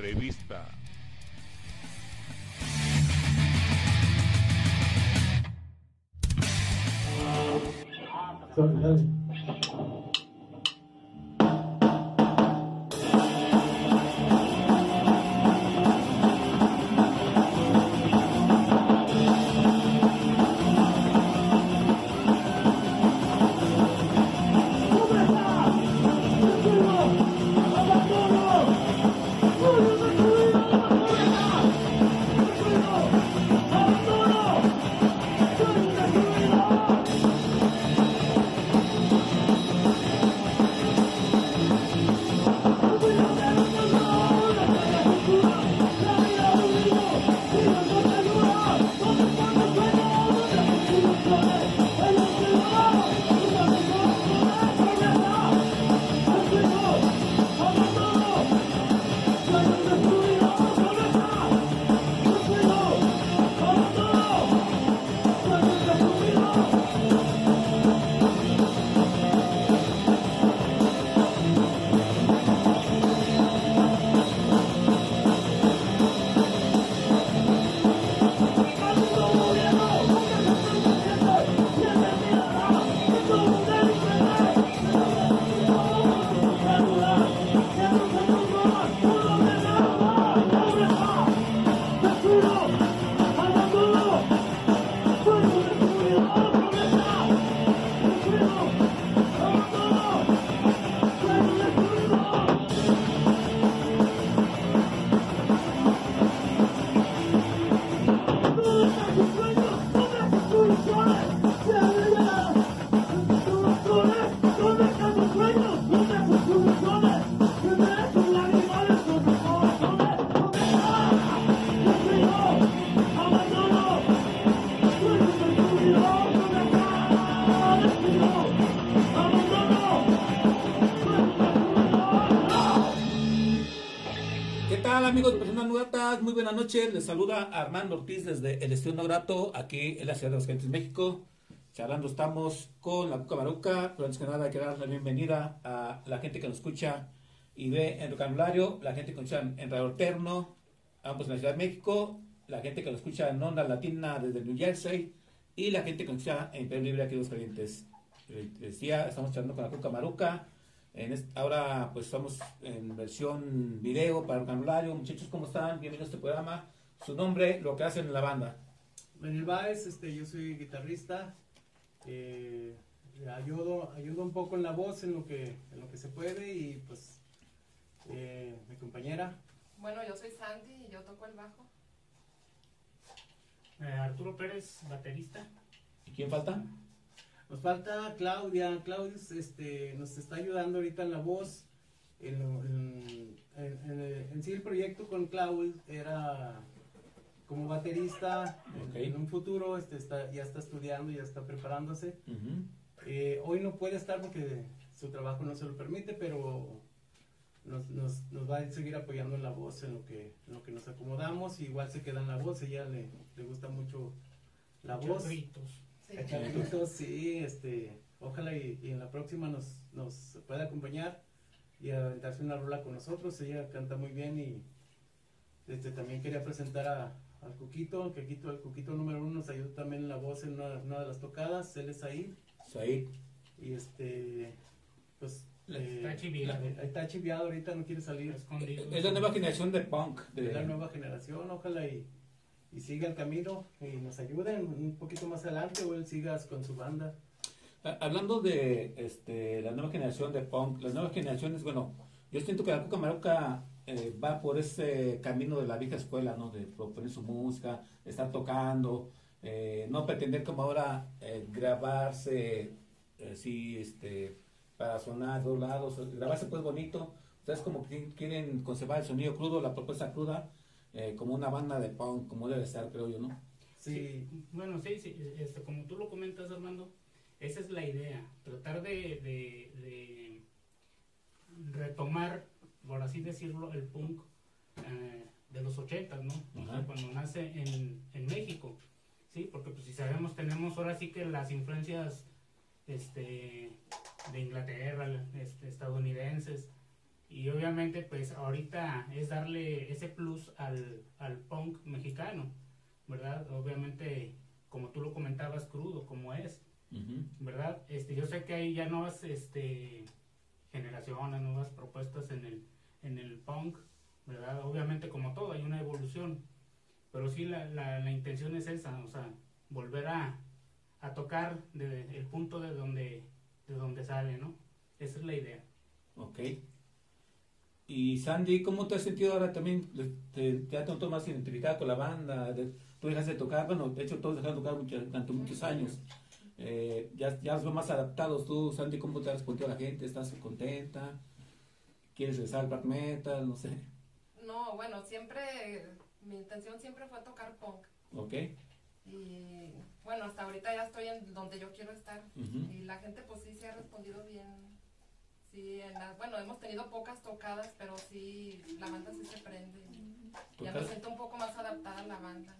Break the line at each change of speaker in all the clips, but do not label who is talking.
Entrevista.
¿Qué noches, les saluda Armando Ortiz desde el Estudio Grato, aquí en la ciudad de Gentes, México. Charlando estamos con la Cuca Maruca, pero antes que nada hay que dar la bienvenida a la gente que nos escucha y ve en vocabulario, la gente que nos escucha en Radio Alterno, ambos en la Ciudad de México, la gente que nos escucha en Onda Latina desde New Jersey y la gente que nos escucha en Perú Libre aquí en Los Calientes. Les decía, estamos charlando con la Cuca Maruca. En est- ahora pues estamos en versión video para el vocabulario. Muchachos, ¿cómo están? Bienvenidos a este programa. Su nombre, lo que hacen en la banda.
Daniel Báez, este, yo soy guitarrista, eh, ayudo, ayudo un poco en la voz en lo que, en lo que se puede y pues eh, mi compañera,
Bueno, yo soy Sandy y yo toco el bajo.
Eh, Arturo Pérez, baterista.
¿Y quién falta?
Nos falta Claudia, Claudia este, nos está ayudando ahorita en la voz, en, en- en- en- en sí el proyecto con Claudia era como baterista, en- un futuro este, está, ya está estudiando, ya está preparándose. Eh, hoy no puede estar porque su trabajo no se lo permite, pero nos, nos, nos va a seguir apoyando en la voz, en lo que, en lo que nos acomodamos. y igual se queda en la voz, ella le, le gusta mucho la voz.
Gritos.
Sí.
Este, ojalá y, y en la próxima nos, nos pueda acompañar y aventarse una rola con nosotros. Ella canta muy bien y este, también quería presentar a, al Cuquito, que Quito, el Cuquito número uno nos ayudó también en la voz en una, una de las tocadas. Él es ahí.
Said.
Y este, pues.
Está chiviado.
eh, Está chiviado ahorita, no quiere salir.
Escondido.
Es la nueva generación de punk.
Es
De,
la nueva generación, ojalá y, y siga el camino y nos ayuden un poquito más adelante o él sigas con su banda.
Ah, Hablando de este, la nueva generación de punk, las nuevas generaciones, bueno, yo siento que la Cuca Maruca eh, va por ese camino de la vieja escuela, ¿no? De proponer su música, estar tocando
eh, no pretender como ahora eh, grabarse sí, este, para sonar dos lados, grabarse pues bonito. Ustedes como quieren conservar el sonido crudo, la propuesta cruda, eh, como una banda de punk, como debe ser, creo yo, ¿no?
Sí,
Bueno, sí, sí, este, como tú lo comentas, Armando, esa es la idea, tratar de, de- de retomar, por así decirlo, el punk eh, de los 80, ¿no? O sea,
Ajá.
cuando nace en, en México, ¿sí? Porque pues si sabemos, tenemos ahora sí que las influencias este, de Inglaterra, este, estadounidenses, y obviamente pues ahorita es darle ese plus al, al punk mexicano, ¿verdad? Obviamente, como tú lo comentabas, crudo, como es. ¿verdad? Este, yo sé que hay ya nuevas este, generaciones, nuevas propuestas en el, en el punk, ¿verdad? Obviamente, como todo, hay una evolución, pero sí la, la, la intención es esa, o sea, volver a, a tocar de- el punto de donde, de donde sale, ¿no? Esa es la idea.
Ok. Y Sandy, ¿cómo te has sentido ahora también? Te, te has notado más identificada con la banda? De- tú dejaste de tocar, bueno, de hecho todos dejaron de tocar mucho- durante muchos años. Eh, ya, ya los veo más adaptados. Tú, Sandy, ¿cómo te has respondido a la gente? ¿Estás contenta? ¿Quieres regresar al black metal? No sé.
No, bueno, siempre, mi intención siempre fue tocar punk.
Ok.
Y bueno, hasta ahorita ya estoy en donde yo quiero estar. Y la gente pues sí se ha respondido bien. Sí, en la- bueno, hemos tenido pocas tocadas, pero sí, la banda sí se prende. Ya me siento un poco más adaptada a la banda.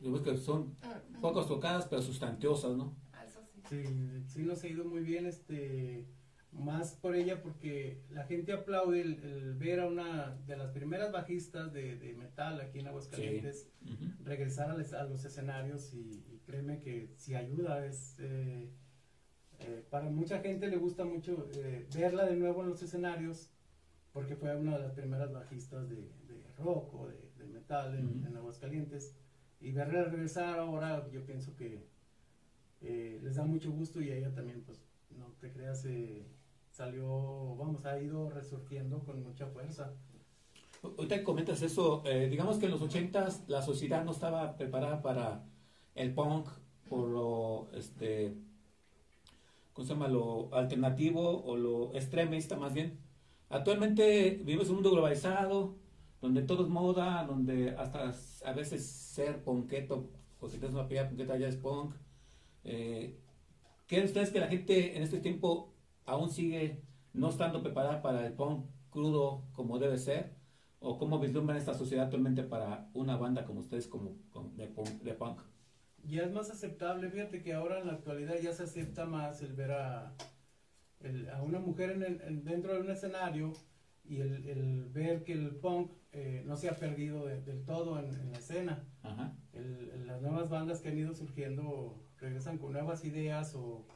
Digamos que son pocas tocadas, pero sustanciosas, ¿no?
Ah, Eso sí.
sí, sí nos ha ido muy bien, este, más por ella porque la gente aplaude el, el ver a una de las primeras bajistas de, de metal aquí en Aguascalientes
Ujú.
regresar a, les- a los escenarios y, y créeme que si ayuda es eh, eh, para mucha gente le gusta mucho eh, verla de nuevo en los escenarios porque fue una de las primeras bajistas de, de rock o de, de metal en, Aguascalientes. Y verla regresar ahora yo pienso que eh, les da mucho gusto y ella también pues no te creas salió vamos ha ido resurgiendo con mucha fuerza.
Ahorita comentas eso, digamos que en los ochentas la sociedad no estaba preparada para el punk por lo, este, ¿cómo se llama? Lo alternativo o lo extremista más bien. Actualmente vivimos en un mundo globalizado, donde todo es moda, donde hasta a veces ser punketo, o si tienes una pilla punketa ya es punk. Eh, ¿Creen ustedes que la gente en este tiempo aún sigue no estando preparada para el punk crudo como debe ser? ¿O cómo vislumbran esta sociedad actualmente para una banda como ustedes como, como de, de punk?
Ya es más aceptable, fíjate que ahora en la actualidad ya se acepta más el ver a, el- a una mujer en el- en- dentro de un escenario y el, el ver que el punk eh, no se ha perdido de- del todo en, en la escena.
Ajá.
Las nuevas bandas que han ido surgiendo regresan con nuevas ideas o,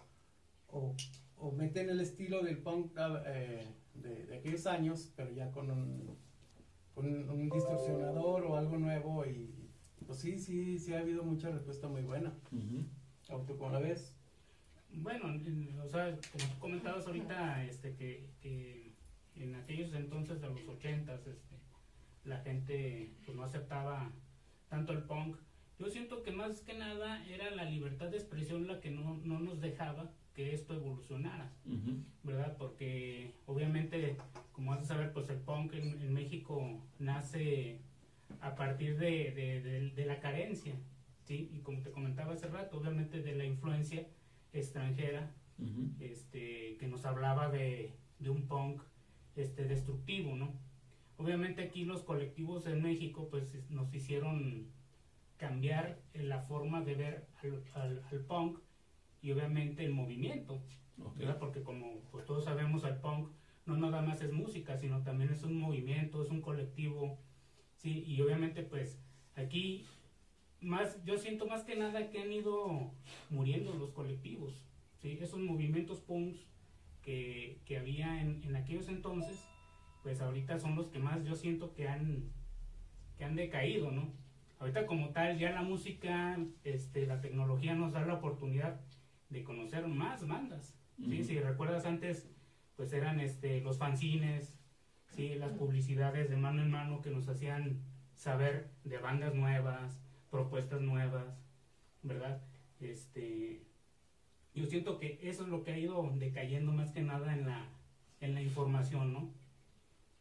o, o meten el estilo del punk ah, eh, de, de aquellos años, pero ya con un, con un, un distorsionador o algo nuevo y pues sí, sí, sí ha habido mucha respuesta muy buena. ¿Auto con la vez?
Bueno, en- o sea, como tú comentabas ahorita, este, que, que en aquellos entonces de los ochentas, este, la gente pues, no aceptaba tanto el punk. Yo siento que más que nada era la libertad de expresión la que no, no nos dejaba que esto evolucionara. ¿verdad? Porque obviamente, como has de saber, pues el punk en, en México nace a partir de, de- de- de la carencia, ¿sí? Y como te comentaba hace rato, obviamente de la influencia extranjera este, que nos hablaba de, de un punk este, destructivo, ¿no? Obviamente aquí los colectivos en México pues es- nos hicieron cambiar la forma de ver al, al- al punk y obviamente el movimiento. ¿verdad? Porque como pues, todos sabemos el punk no nada más es música, sino también es un movimiento, es un colectivo, ¿sí? Y obviamente pues aquí más, yo siento más que nada que han ido muriendo los colectivos, ¿sí? Esos movimientos punks que, que había en, en aquellos entonces, pues ahorita son los que más yo siento que han, que han decaído, ¿no? Ahorita como tal ya la música, este, la tecnología nos da la oportunidad de conocer más bandas, ¿sí? Si recuerdas antes, pues eran este, los fanzines, ¿sí? Las publicidades de mano en mano que nos hacían saber de bandas nuevas, propuestas nuevas, ¿verdad? Este, yo siento que eso es lo que ha ido decayendo más que nada en la, en la información, ¿no?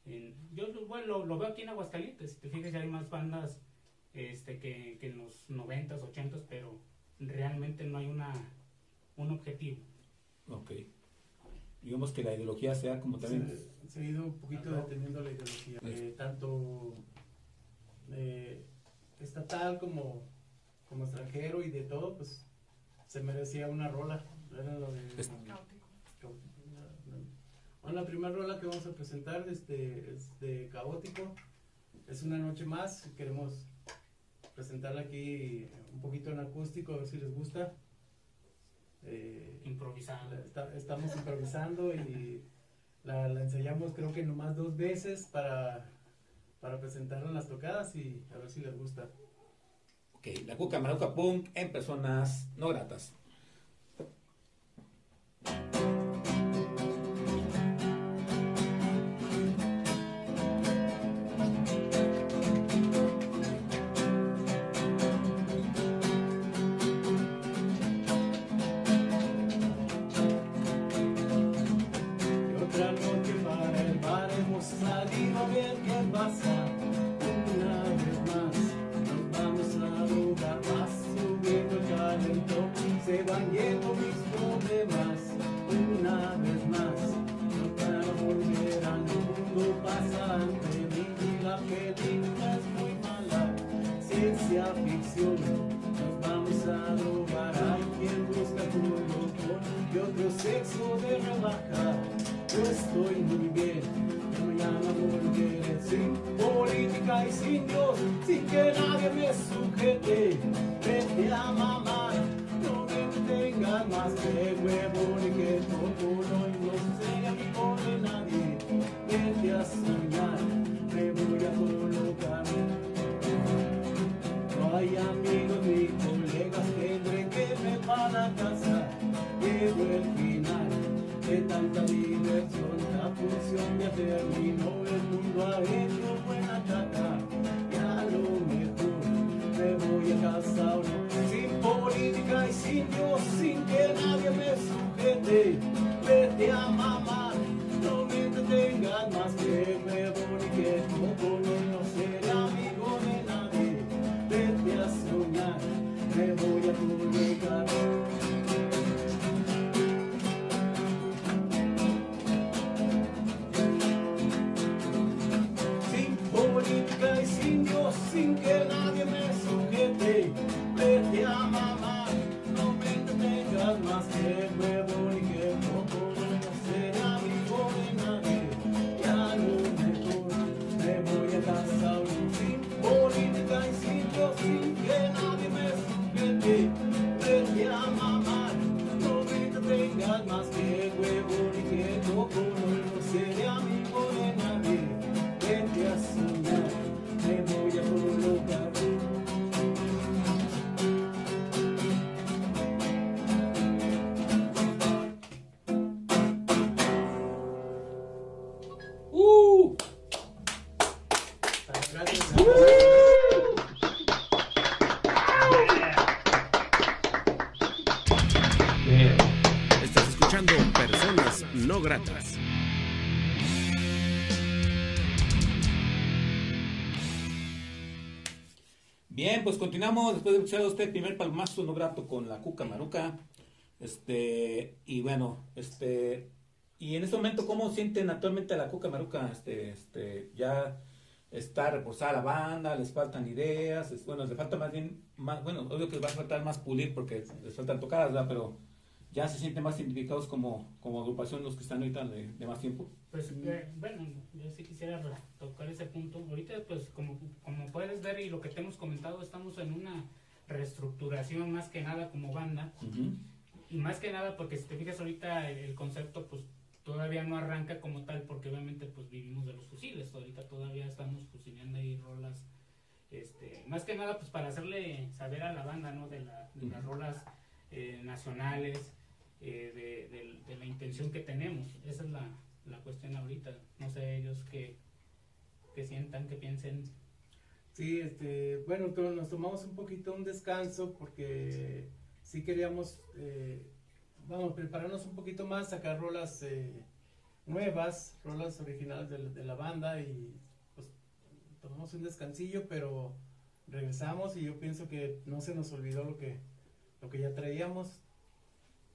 En- yo bueno, lo, veo aquí en Aguascalientes, si te fijas hay más bandas este, que, que en los 90s, 80s, pero realmente no hay una, un objetivo.
Ok. Digamos que la ideología sea como también...
Se, se ha ido un poquito
Ajá.
deteniendo la ideología, eh, tanto eh, estatal como, como extranjero y de todo, pues se merecía una rola. Era lo de,
Es-
Caótico.
Bueno, la primera rola que vamos a presentar este, es de Caótico. Es una noche más. Queremos presentarla aquí un poquito en acústico, a ver si les gusta. Eh,
Improvisado.
Está- estamos improvisando y la, la ensayamos creo que nomás dos veces para, para presentarla en las tocadas y a ver si les gusta.
Ok, la Cuca Maruca Punk en personas no gratas.
El final de tanta diversión, la función ya terminó, el mundo ha hecho buena chata.
Pues continuamos después de escuchar a usted primer palmazo no grato con la Cuca Maruca. Este, y bueno, este, y en este momento, ¿cómo sienten actualmente a la Cuca Maruca? Este, este, ya está reposada la banda, les faltan ideas, bueno, les falta más bien, más, bueno, obvio que les va a faltar más pulir porque les faltan tocadas, ¿verdad? Pero ya se sienten más identificados como, como agrupación los que están ahorita de, de más tiempo.
Pues eh, bueno, yo sí quisiera tocar ese punto. Ahorita pues como, como puedes ver y lo que te hemos comentado, estamos en una reestructuración más que nada como banda. Y más que nada porque si te fijas ahorita el, el concepto pues todavía no arranca como tal porque obviamente pues vivimos de los fusiles. Ahorita todavía estamos fusilando ahí rolas. Este, más que nada pues para hacerle saber a la banda, ¿no? De, la- de las rolas eh, nacionales, eh, de, de- de la intención que tenemos. Esa es la, la cuestión ahorita. No sé ellos que, que sientan, que piensen.
Sí, este, bueno, to- nos tomamos un poquito un descanso porque sí queríamos, eh, vamos, prepararnos un poquito más, sacar rolas eh, nuevas, rolas originales de la banda y pues tomamos un descansillo, pero regresamos y yo pienso que no se nos olvidó lo que, lo que ya traíamos.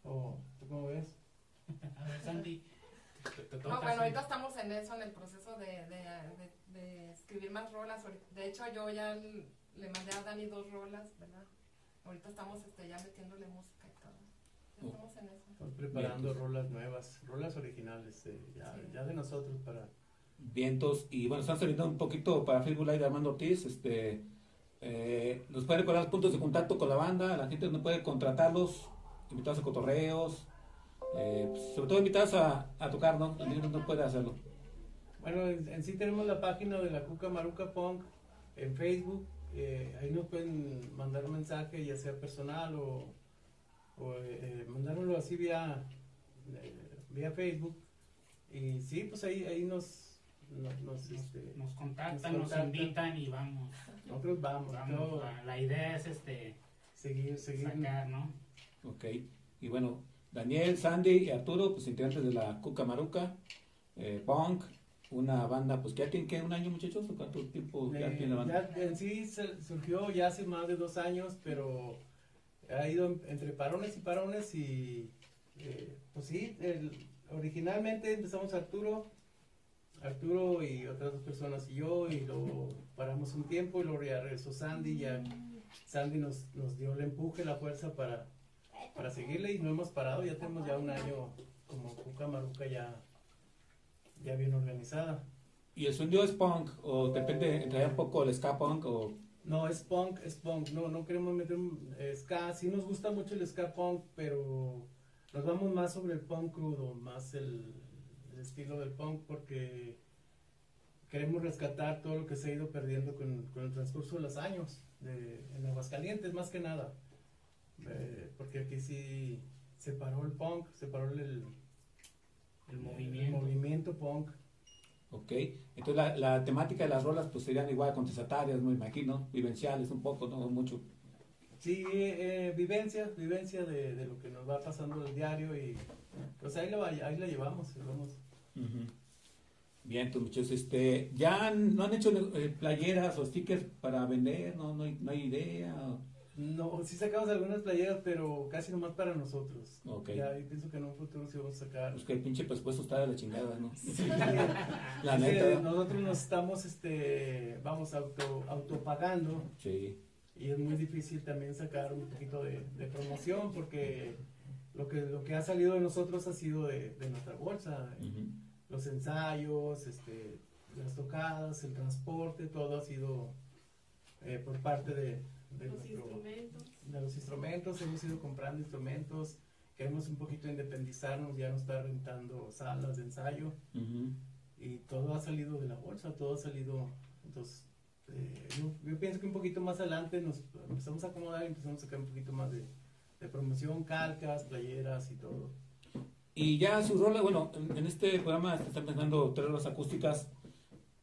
¿O tú cómo ves?
A ver, Sandy.
No, bueno, ahorita estamos en eso, en el proceso de, de, de- de escribir más rolas. De hecho, yo ya le mandé a Dani dos rolas, ¿verdad? Ahorita estamos este, ya metiéndole música y todo. Ya
Oh.
estamos en eso.
Estamos preparando rolas nuevas, rolas originales, eh, ya,
Sí.
ya de nosotros para...
Vientos. Y bueno, están saliendo un poquito para Facebook Live de Armando Ortiz. Este, eh, nos puede recordar los puntos de contacto con la banda. La gente no puede contratarlos, invitados a cotorreos. eh, pues, sobre todo invitados a, a tocar, ¿no? El niño no puede hacerlo.
Bueno, en, en sí tenemos la página de la Cuca Maruca Punk en Facebook. eh, ahí nos pueden mandar un mensaje, ya sea personal o, o, eh, mandárnoslo así vía, eh, vía Facebook. Y sí, pues ahí, ahí nos, nos, nos, este,
Nos contactan,
nos
nos,
contactan.
invitan y vamos.
nosotros vamos,
vamos la idea es este
seguir, seguir.
sacar, ¿no?
Ok. Y bueno, Daniel, Sandy y Arturo, pues integrantes de la Cuca Maruca, eh, Punk, una banda, pues que ya tiene que un año, muchachos, ¿o cuánto tiempo ya
Eh,
tiene la banda?
ya en sí se- surgió ya hace más de dos años, pero ha ido en- entre parones y parones y eh, pues sí, el- originalmente empezamos Arturo, Arturo y otras dos personas y yo y luego paramos un tiempo y luego ya regresó Sandy, ya Sandy nos, nos dio el empuje, la fuerza para, para seguirle y no hemos parado, ya tenemos ya un año como Cuca Maruca ya, ya bien organizada.
¿Y el sonido es punk? ¿O de repente entraría un poco el ska punk? O...
No, es punk, es punk. No, no queremos meter un ska. Sí nos gusta mucho el ska punk, pero nos vamos más sobre el punk crudo, más el, el estilo del punk, porque queremos rescatar todo lo que se ha ido perdiendo con, con el transcurso de los años, de, en Aguascalientes más que nada. Eh, porque aquí sí se paró el punk, se paró el, el
El movimiento.
movimiento punk.
Ok. Entonces la, la temática de las rolas pues serían igual contestatarias, me imagino, vivenciales un poco, no mucho.
Sí, eh, vivencia, vivencia de, de lo que nos va pasando el diario y pues ahí la, ahí la llevamos, vamos.
Bien, pues muchachos, este, ¿ya han- no han hecho eh, playeras o stickers para vender? ¿No, no, hay, no hay idea?
No, sí sacamos algunas playeras, pero casi nomás para nosotros.
Ok.
Ya, yo pienso que en un futuro sí vamos a sacar.
Pues que el pinche presupuesto está de la chingada, ¿no?
Sí,
La neta.
nosotros nos estamos, este, vamos, auto, autopagando
Sí.
y es muy difícil también sacar un poquito de, de promoción porque lo que, lo que ha salido de nosotros ha sido de, de nuestra bolsa.
Ujú.
los ensayos, este, las tocadas, el transporte, todo ha sido eh, por parte de, de,
Los
nuestro-
instrumentos.
de los instrumentos. Hemos ido comprando instrumentos, queremos un poquito independizarnos, ya no estar rentando salas de ensayo
Ujú.
y todo ha salido de la bolsa, todo ha salido. Entonces, eh, yo, yo pienso que un poquito más adelante nos empezamos a acomodar y empezamos a sacar un poquito más de, de promoción, calcas, playeras y todo.
Y ya su rola, bueno, en, en este programa se están presentando tres rolas acústicas.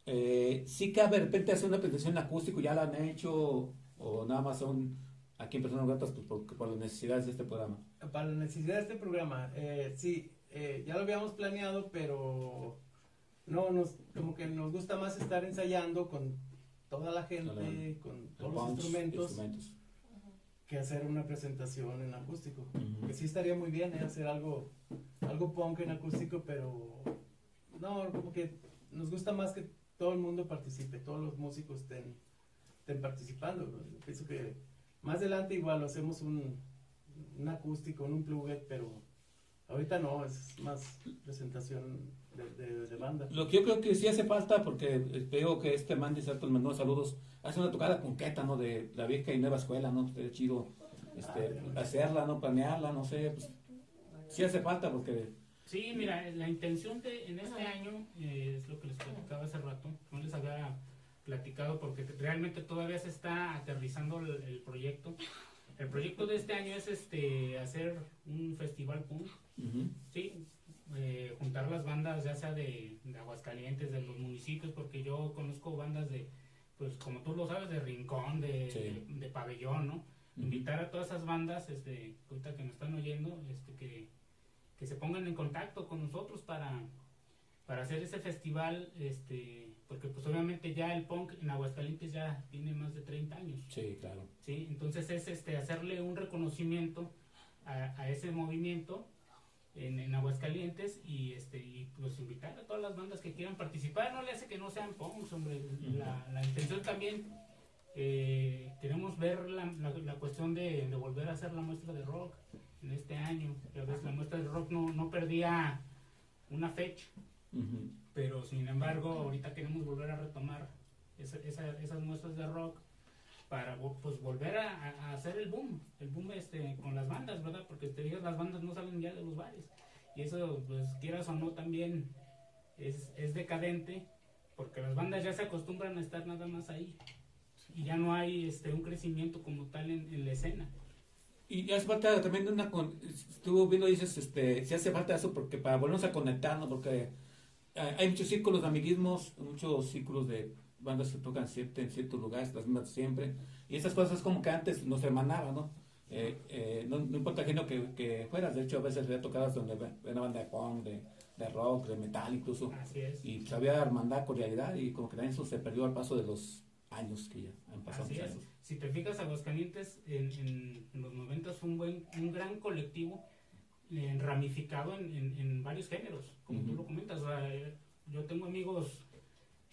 Eh, ¿Sí cabe de repente hacer una presentación en acústico? ¿Ya la han hecho? ¿O nada más son aquí en Personas Gratas pues, por, por las necesidades de este programa?
Para la necesidad de este programa, eh, sí, eh, ya lo habíamos planeado, pero no, nos, como que nos gusta más estar ensayando con toda la gente, con todos los instrumentos,
instrumentos.
que hacer una presentación en acústico. Que sí estaría muy bien, eh, hacer algo, algo punk en acústico, pero no, como que nos gusta más que todo el mundo participe, todos los músicos estén, estén participando. Pienso que más adelante igual lo hacemos un, un acústico, un plugget, pero ahorita no, es más presentación de, de- de banda.
Lo que yo creo que sí hace falta, porque eh, veo que este man de Santos mandó saludos, hace una tocada concreta, ¿no? De la vieja y nueva escuela, ¿no? Sería chido este, hacerla, ¿no? Planearla, no sé. Pues, sí hace falta, porque
Sí, mira, la intención de en este año eh, es lo que les platicaba hace rato, no les había platicado porque realmente todavía se está aterrizando el, el proyecto. El proyecto de este año es este hacer un festival punk, sí, eh, juntar las bandas ya sea de, de Aguascalientes, de los municipios, porque yo conozco bandas de pues como tú lo sabes, de rincón, de,
Sí.
de, de pabellón, ¿no? Invitar a todas esas bandas, este, ahorita que me están oyendo, este, que, que se pongan en contacto con nosotros para, para hacer ese festival, este, porque pues obviamente ya el punk en Aguascalientes ya tiene más de 30 años.
Sí, claro.
¿sí? Entonces es este, hacerle un reconocimiento a, a ese movimiento en, en Aguascalientes y, este, y pues invitar a todas las bandas que quieran participar. No le hace que no sean punks, hombre. La, la intención también, eh, queremos ver la, la, la cuestión de, de volver a hacer la muestra de rock en este año. Ya ves, la muestra de rock no, no perdía una fecha. Pero sin embargo, ahorita queremos volver a retomar esa- esa- esas muestras de rock para pues volver a, hacer el boom, el boom este con las bandas, ¿verdad? Porque te digas, las bandas no salen ya de los bares. Y eso, pues quieras o no, también es, es decadente, porque las bandas ya se acostumbran a estar nada más ahí. Y ya no hay este un crecimiento como tal en, en la escena.
Y hace falta también de una. Con, estuvo viendo, dices, este, si hace falta eso porque para volvernos a conectarnos, porque hay muchos círculos de amiguismos, muchos círculos de bandas que tocan siempre, en ciertos lugares, las mismas siempre. Y esas cosas como que antes nos hermanaban, ¿no? Eh, eh, no, no importa género que, que fueras, de hecho a veces había tocadas donde una banda de punk, de, de rock, de metal incluso.
Así es.
Y pues había hermandad, cordialidad y como que también eso se perdió al paso de los años que ya han pasado.
Así es.
años.
Si te fijas, Aguascalientes en, en, en los 90 fue un, buen, un gran colectivo eh, ramificado en, en, en varios géneros, como tú
Ujú.
lo comentas. O sea, eh, yo tengo amigos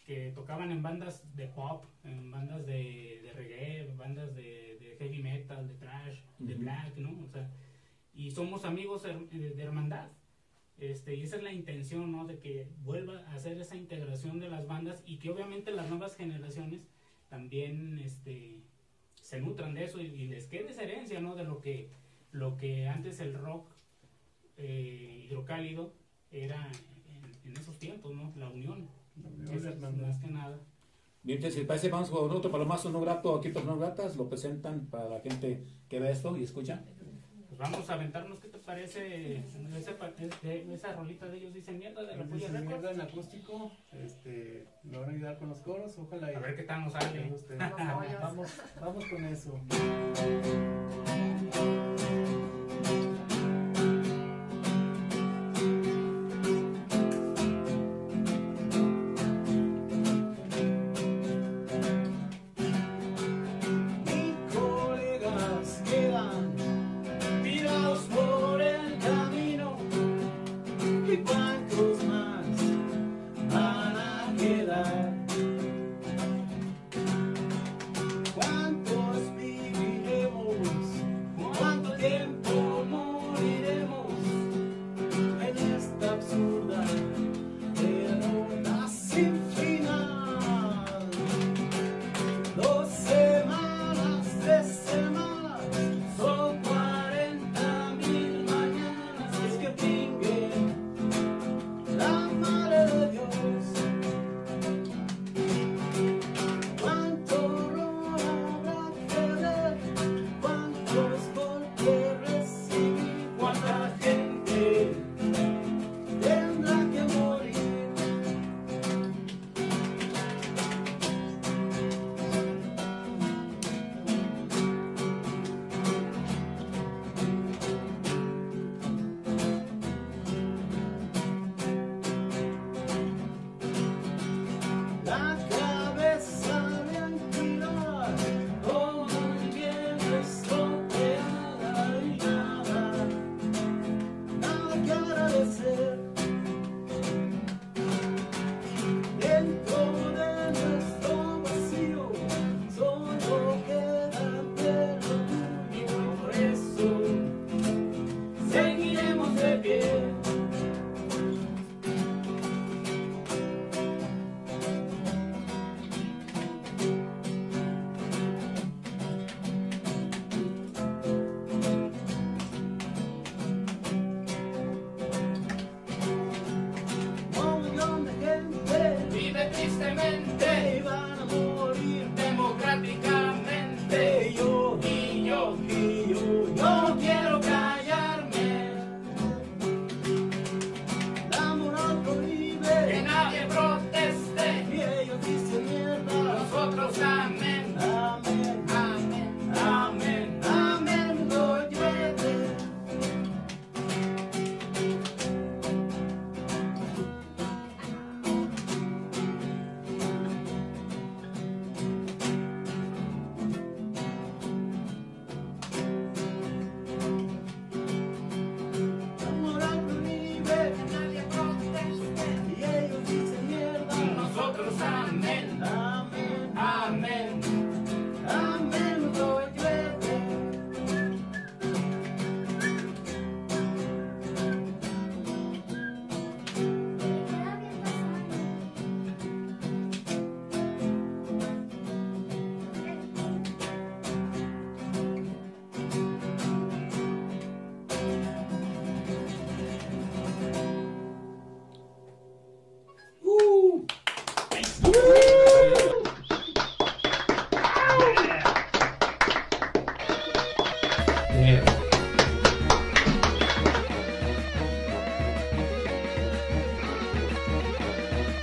que tocaban en bandas de pop, en bandas de, de reggae, bandas de, de heavy metal, de trash, de
Ujú.
black, ¿no? O sea, y somos amigos de, de hermandad. Este, y esa es la intención, ¿no? De que vuelva a hacer esa integración de las bandas y que obviamente las nuevas generaciones también este, se nutran de eso y, y les quede esa herencia, ¿no? De lo que, lo que antes el rock eh, hidrocálido era en, en esos tiempos, ¿no? La unión. Es más que nada.
Bien, si parece, vamos con otro palomazo no grato aquí, personas no gratas, lo presentan para la gente que ve esto y escucha.
Pues vamos a aventarnos, ¿qué te parece? Esa, pa- de- esa rolita de ellos dicen mierda de la Records.
mierda en acústico, este, me van a ayudar con los coros, ojalá y
A ver qué tal nos sale.
Vamos, vamos con eso.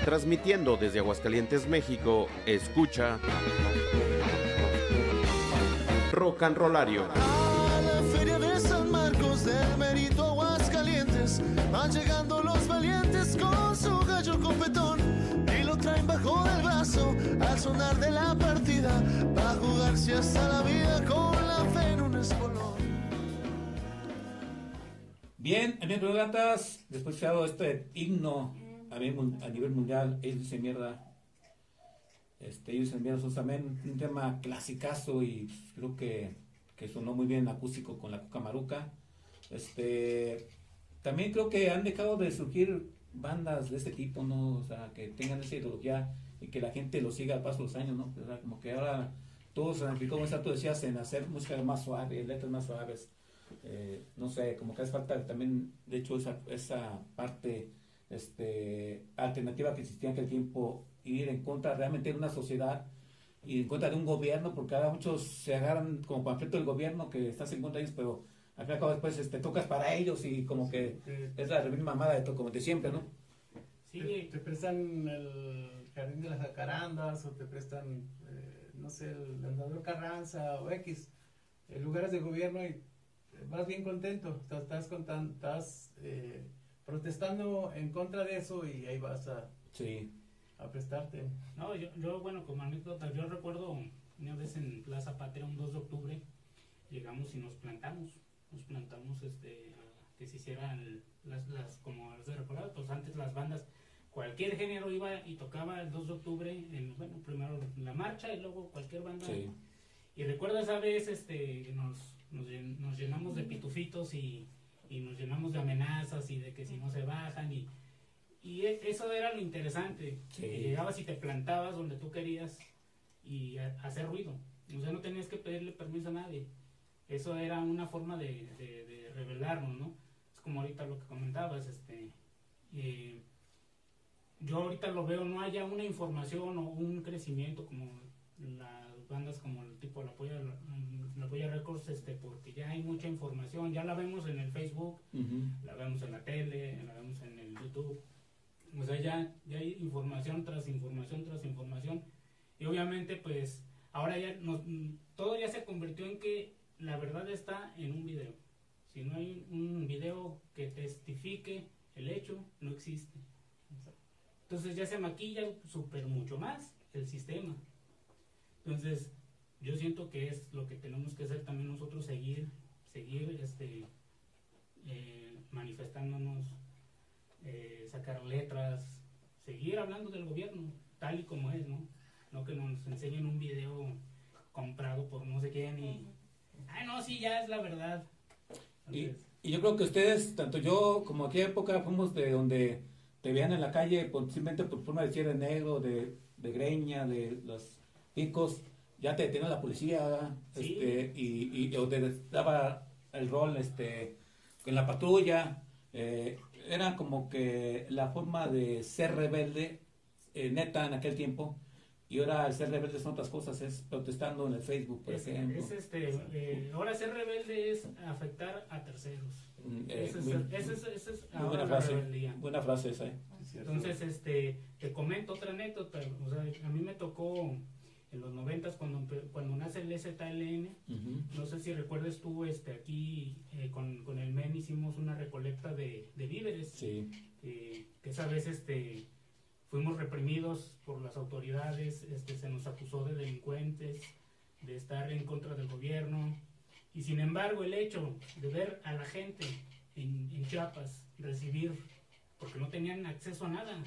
Transmitiendo desde Aguascalientes, México, escucha Rock and Rollario.
A la feria de San Marcos de Merito Aguascalientes, van llegando los valientes con su gallo competón bajo del brazo al sonar de la partida va a jugarse hasta la vida con la fe en un espolón.
Bien, amigos gatas, después de dado este himno a nivel, mundial, ellos dicen mierda. Este, ellos dicen mierda, son también un tema clasicazo y creo que, que sonó muy bien acústico con la Cuca Maruca. Este, también creo que han dejado de surgir bandas de este tipo, ¿no? O sea, que tengan esa ideología y que la gente lo siga al paso de los años, ¿no? Como que ahora todos se aplicado, como tú decías, en hacer música más suave, letras más suaves. Eh, no sé, como que hace falta también, de hecho, esa, esa parte este, alternativa que existía en aquel tiempo, ir en contra realmente de una sociedad y en contra de un gobierno, porque ahora muchos se agarran como panfleto del gobierno que estás en contra de ellos, pero al fin y al cabo después este, tocas para ellos y como que es la misma mamada de todo, como de siempre, ¿no?
Sí,
Te, te prestan el jardín de las jacarandas o te prestan, eh, no sé, el andador Carranza o X, eh, lugares de gobierno y vas bien contento, estás, estás, contan- estás eh, protestando en contra de eso y ahí vas a,
Sí.
a prestarte.
No, yo, yo, bueno, como anécdota, yo recuerdo una vez en Plaza Patria, un 2 de octubre, llegamos y nos plantamos, nos plantamos este, a que se hicieran las, las como has de recordar, pues antes las bandas, cualquier género iba y tocaba el 2 de octubre, en, bueno, primero la marcha y luego cualquier banda.
Sí.
Y recuerdo esa vez, este, nos, nos, llen- nos llenamos de pitufitos y, y nos llenamos de amenazas y de que si no se bajan y, y e- eso era lo interesante.
Sí.
que llegabas y te plantabas donde tú querías y a- hacer ruido. O sea, no tenías que pedirle permiso a nadie. Eso era una forma de, de, de revelarnos, ¿no? Es como ahorita lo que comentabas, este, eh, yo ahorita lo veo, no haya una información o un crecimiento como las bandas como el tipo La Polla, La Polla Records, este, porque ya hay mucha información, ya la vemos en el Facebook, la vemos en la tele, la vemos en el YouTube. O sea, ya, ya hay información tras información tras información. Y obviamente, pues, ahora ya nos- todo ya se convirtió en que la verdad está en un video. Si no hay un video que testifique el hecho, no existe. Entonces ya se maquilla súper mucho más el sistema. Entonces, yo siento que es lo que tenemos que hacer también nosotros, seguir, seguir este, eh, manifestándonos, eh, sacar letras, seguir hablando del gobierno, tal y como es, ¿no? No que nos enseñen un video comprado por no sé quién y, ay no, sí, ya es la verdad.
Y, y yo creo que ustedes, tanto yo como aquella época, fuimos de donde te veían en la calle por- simplemente por forma de de negro, de, de greña, de los picos, ya te detenía la policía, este, y, y o te daba el rol este, en la patrulla. eh, era como que la forma de ser rebelde, eh, neta, en aquel tiempo. Y ahora el ser rebelde son otras cosas, es protestando en el Facebook, por
es,
ejemplo.
es, este, eh, ahora ser rebelde es afectar a terceros.
Mm, eh,
Ese es,
muy-
es, es
muy buena
la
frase,
rebeldía.
buena frase esa. ¿eh?
Entonces, este, te comento otra anécdota. O sea, a mí me tocó en los noventas cuando, cuando nace el ZLN.
Ujú.
No sé si recuerdes tú, este, aquí eh, con, con el MEN hicimos una recolecta de, de víveres.
Sí,
que esa vez, este, fuimos reprimidos por las autoridades, este, se nos acusó de delincuentes, de estar en contra del gobierno. Y sin embargo, el hecho de ver a la gente en, en Chiapas recibir, porque no tenían acceso a nada,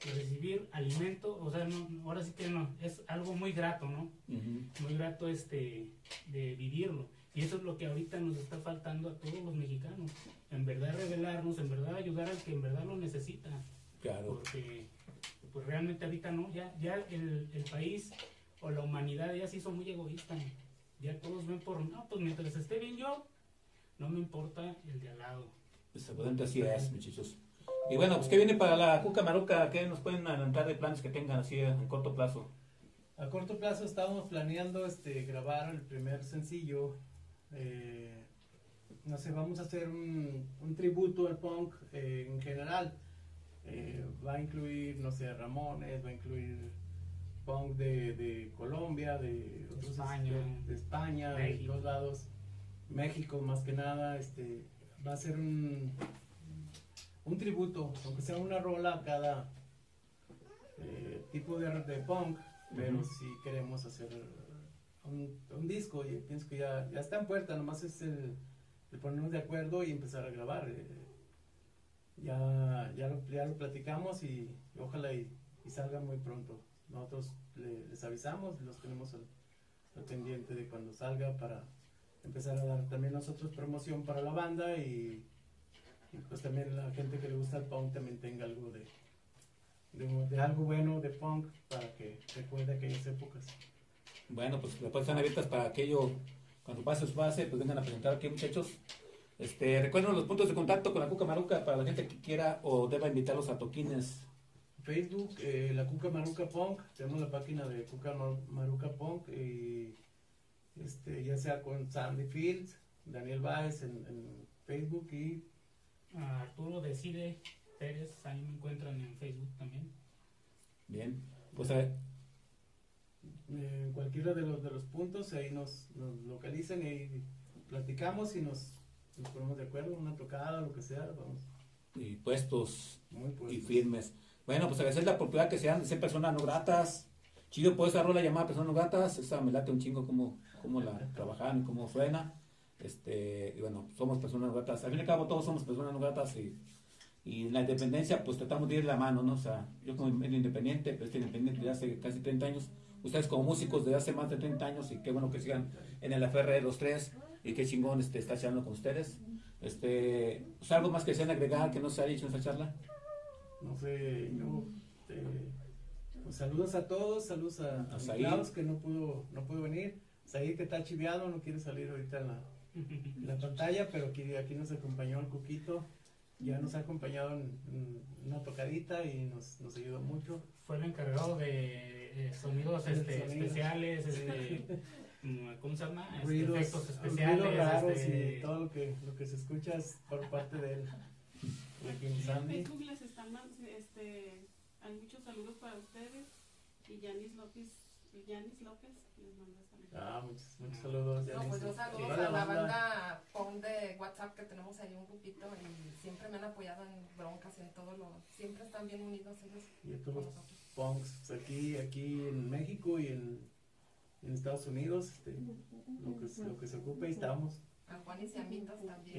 recibir alimento, o sea, no, ahora sí que no, es algo muy grato, ¿no? Muy grato este, de vivirlo. Y eso es lo que ahorita nos está faltando a todos los mexicanos. En verdad revelarnos, en verdad ayudar al que en verdad lo necesita
claro.
porque pues realmente ahorita no, ya, ya el, el país o la humanidad ya se hizo muy egoísta. Ya todos ven por, no, pues mientras esté bien yo, no me importa el de al lado.
Seguramente así es, muchachos. Y bueno, pues ¿qué viene para la Cuca Maruca? ¿Qué nos pueden adelantar de planes que tengan así en corto plazo?
A corto plazo estábamos planeando este, grabar el primer sencillo. eh, no sé, vamos a hacer un, un tributo al punk eh, en general. Eh, va a incluir, no sé, Ramones, va a incluir punk de, de Colombia, de, otros,
España.
este, de España, de todos lados, México más que nada, este, va a ser un, un tributo, aunque sea una rola a cada eh, tipo de, de punk, pero
Ujú.
si queremos hacer un, un disco y pienso que ya, ya está en puerta, nomás es el, el ponernos de acuerdo y empezar a grabar. eh, ya, ya, lo, ya lo platicamos y, ojalá y, salga muy pronto. Nosotros le- les avisamos, los tenemos al, pendiente de cuando salga para empezar a dar también nosotros promoción para la banda y, pues también la gente que le gusta el punk también tenga algo de, de, algo bueno de punk para que recuerde aquellas épocas.
Bueno, pues las puertas están abiertas para aquello, cuando pase su base, pues vengan a presentar aquí muchachos. Este, recuerden los puntos de contacto con la Cuca Maruca para la gente que quiera o deba invitarlos a toquines.
Facebook, eh, la Cuca Maruca Punk, tenemos la página de Cuca Mar- Maruca Punk y este, ya sea con Sandy Fields, Daniel Baez en, en Facebook y
Arturo Decide Pérez, ahí me encuentran en Facebook también.
Bien, pues a ver,
eh, en cualquiera de los, de los puntos ahí nos, nos localizan y ahí platicamos y nos, nos ponemos de acuerdo, una tocada, lo que sea, vamos,
y puestos
muy pues.
y firmes. Bueno, pues agradecer la oportunidad que sean de ser personas no gratas. Chido, pues esa rola llamada Personas no gratas, esa me late un chingo cómo, cómo la trabajan y cómo suena. Este, y bueno, somos personas no gratas. Al fin y al cabo todos somos personas no gratas y, y en la independencia pues tratamos de ir de la mano, ¿no? O sea, yo como independiente, pero estoy independiente desde hace casi 30 años. Ustedes como músicos desde hace más de 30 años y qué bueno que sigan en el aferre de los tres y qué chingón este, está charlando con ustedes. Este, pues, algo más que sean agregar que no se ha dicho en esta charla.
No sé, yo, este, pues saludos a todos, saludos a,
A
a
Said.
Klaus que no pudo, no pudo venir, Said que está chiviado, no quiere salir ahorita en la, en la pantalla, pero aquí, aquí nos acompañó el Cuquito, ya nos ha acompañado en, en una tocadita y nos, nos ayudó mucho.
Fue el encargado de eh, sonidos este,
sonidos.
especiales, este, ¿cómo se llama? Este,
Ruidos,
efectos especiales.
ruidos raros
este,
y todo lo que, lo que se escucha es por parte de él. De aquí en.
Facebook les están este, hay muchos saludos para ustedes y Yanis López, Yanis López les manda saludos.
Ah, muchos, muchos saludos. ya
No, pues yo saludos
Toda
a la
banda.
banda POM de WhatsApp que tenemos ahí un grupito y siempre me han apoyado en broncas y en todo lo. Siempre están bien unidos ellos
Y a todos
nosotros.
punks aquí, aquí en México y en, en Estados Unidos, este, lo, que, se- lo que se ocupe y estamos.
También.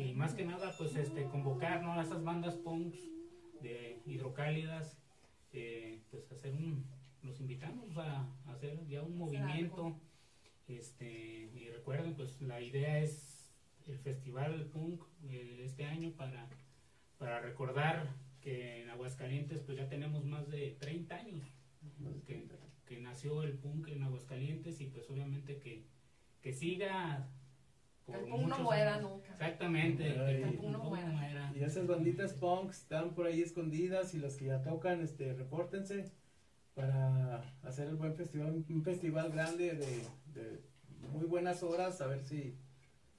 Y más que nada, pues este, convocar ¿no? a esas bandas punks de hidrocálidas, eh, pues hacer un, los invitamos a, a hacer ya un movimiento. Este, y recuerden, pues la idea es el festival punk eh, este año para, para recordar que en Aguascalientes pues ya tenemos más de 30 años que, que nació el punk en Aguascalientes y pues obviamente que, que siga por
El punk no
muchos
muera
años.
nunca.
Exactamente,
Ay.
que
El punk no
punk
muera.
Y esas banditas punks están por ahí escondidas y las que ya tocan, este, repórtense para hacer el buen festival, un festival grande de, de muy buenas horas, a ver si,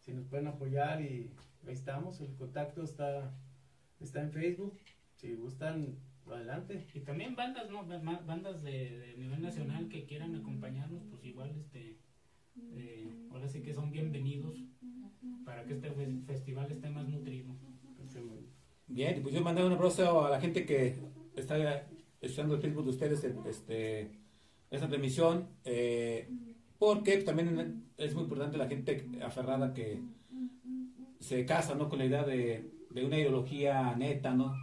si nos pueden apoyar y ahí estamos, el contacto está, está en Facebook, si gustan, adelante.
Y también bandas, ¿no? Ba- Bandas de, nivel nacional que quieran acompañarnos, pues igual, este, eh, ahora sí que son bienvenidos para que este fe- festival esté más nutrido.
Bien, pues yo mandé un abrazo a la gente que está escuchando el Facebook de ustedes, este, esta transmisión, eh, porque también es muy importante la gente aferrada que se casa, ¿no? Con la idea de, de una ideología neta, ¿no?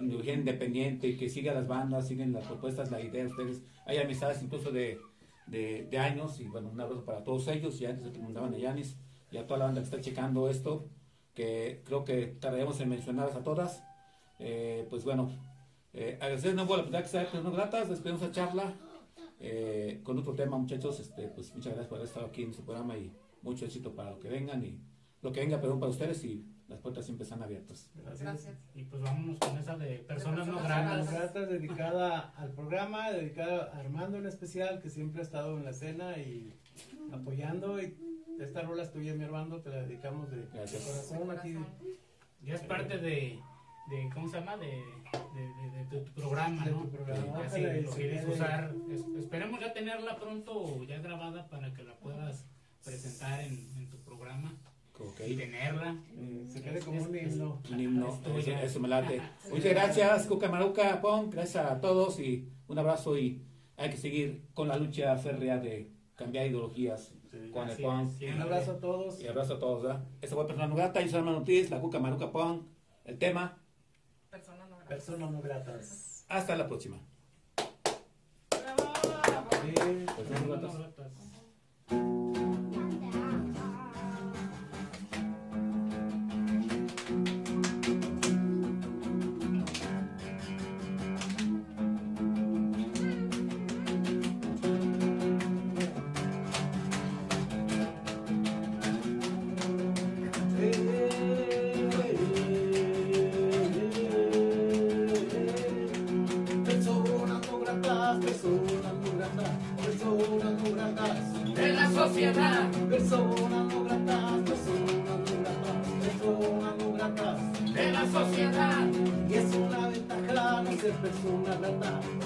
Ideología independiente, que siga las bandas, siguen las propuestas, la idea de ustedes. Hay amistades incluso de, de, años, y bueno, un abrazo para todos ellos, y antes de que mandaban a Yanis, y a toda la banda que está checando esto, que creo que tardaremos en mencionarlas a todas. Eh, pues bueno, eh, agradecer de oportunidad que está no gratas, despedimos la charla eh, con otro tema, muchachos. Este, pues muchas gracias por haber estado aquí en su programa y mucho éxito para lo que vengan y lo que venga, perdón, para ustedes y las puertas siempre están abiertas.
Gracias.
Gracias.
Y pues vámonos con esa de personas no
personas
gratas.
no
Grata dedicada al programa, dedicada a Armando en especial, que siempre ha estado en la escena y apoyando. Y esta rola es tuya, mi Armando, te la dedicamos de, de
Gracias.
corazón aquí.
Ya es parte de, de ¿cómo se llama? De, de, de- de tu programa,
De
¿no?
tu programa.
Así,
Ojalá
lo quieres usar. Es- esperemos ya tenerla pronto ya grabada para que la puedas presentar en, en tu programa
Ok.
y tenerla.
Eh, se quede como un himno.
Un himno, eso, eso me late. Muchas gracias, Cuca Maruca, Pon, gracias a todos y un abrazo y hay que seguir con la lucha férrea de cambiar ideologías
Sí.
con el Pon.
Un abrazo a todos.
Y abrazo a todos, ¿verdad? Esta fue Persona No Grata, yo soy Armando Ortiz, la Cuca Maruca Pon, el tema,
Persona no grata.
Personas no gratas.
hasta la próxima.
Bravo.
Sí.
Personas no gratas.
Persona grata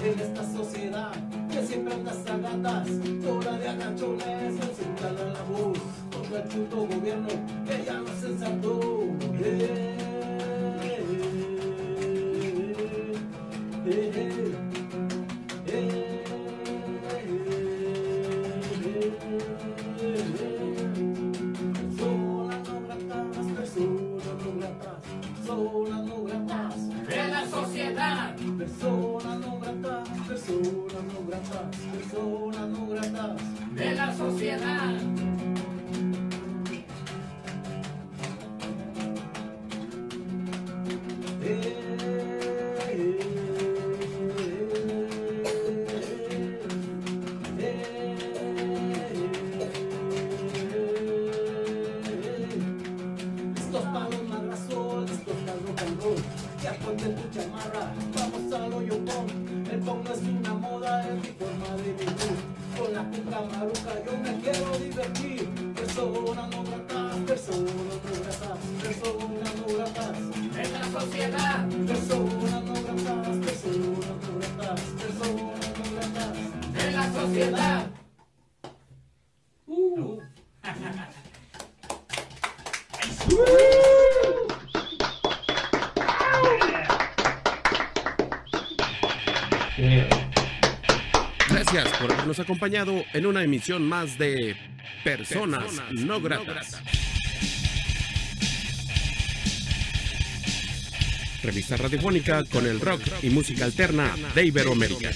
Ponte tu chamarra, vamos al hoyo pong. El pong no es una moda, es mi forma de vivir. Con la cuca maruca yo me quiero divertir. Personas no gratas,
acompañado en una emisión más de Personas, no gratas. Revista radiofónica con el rock y música alterna de Iberoamérica.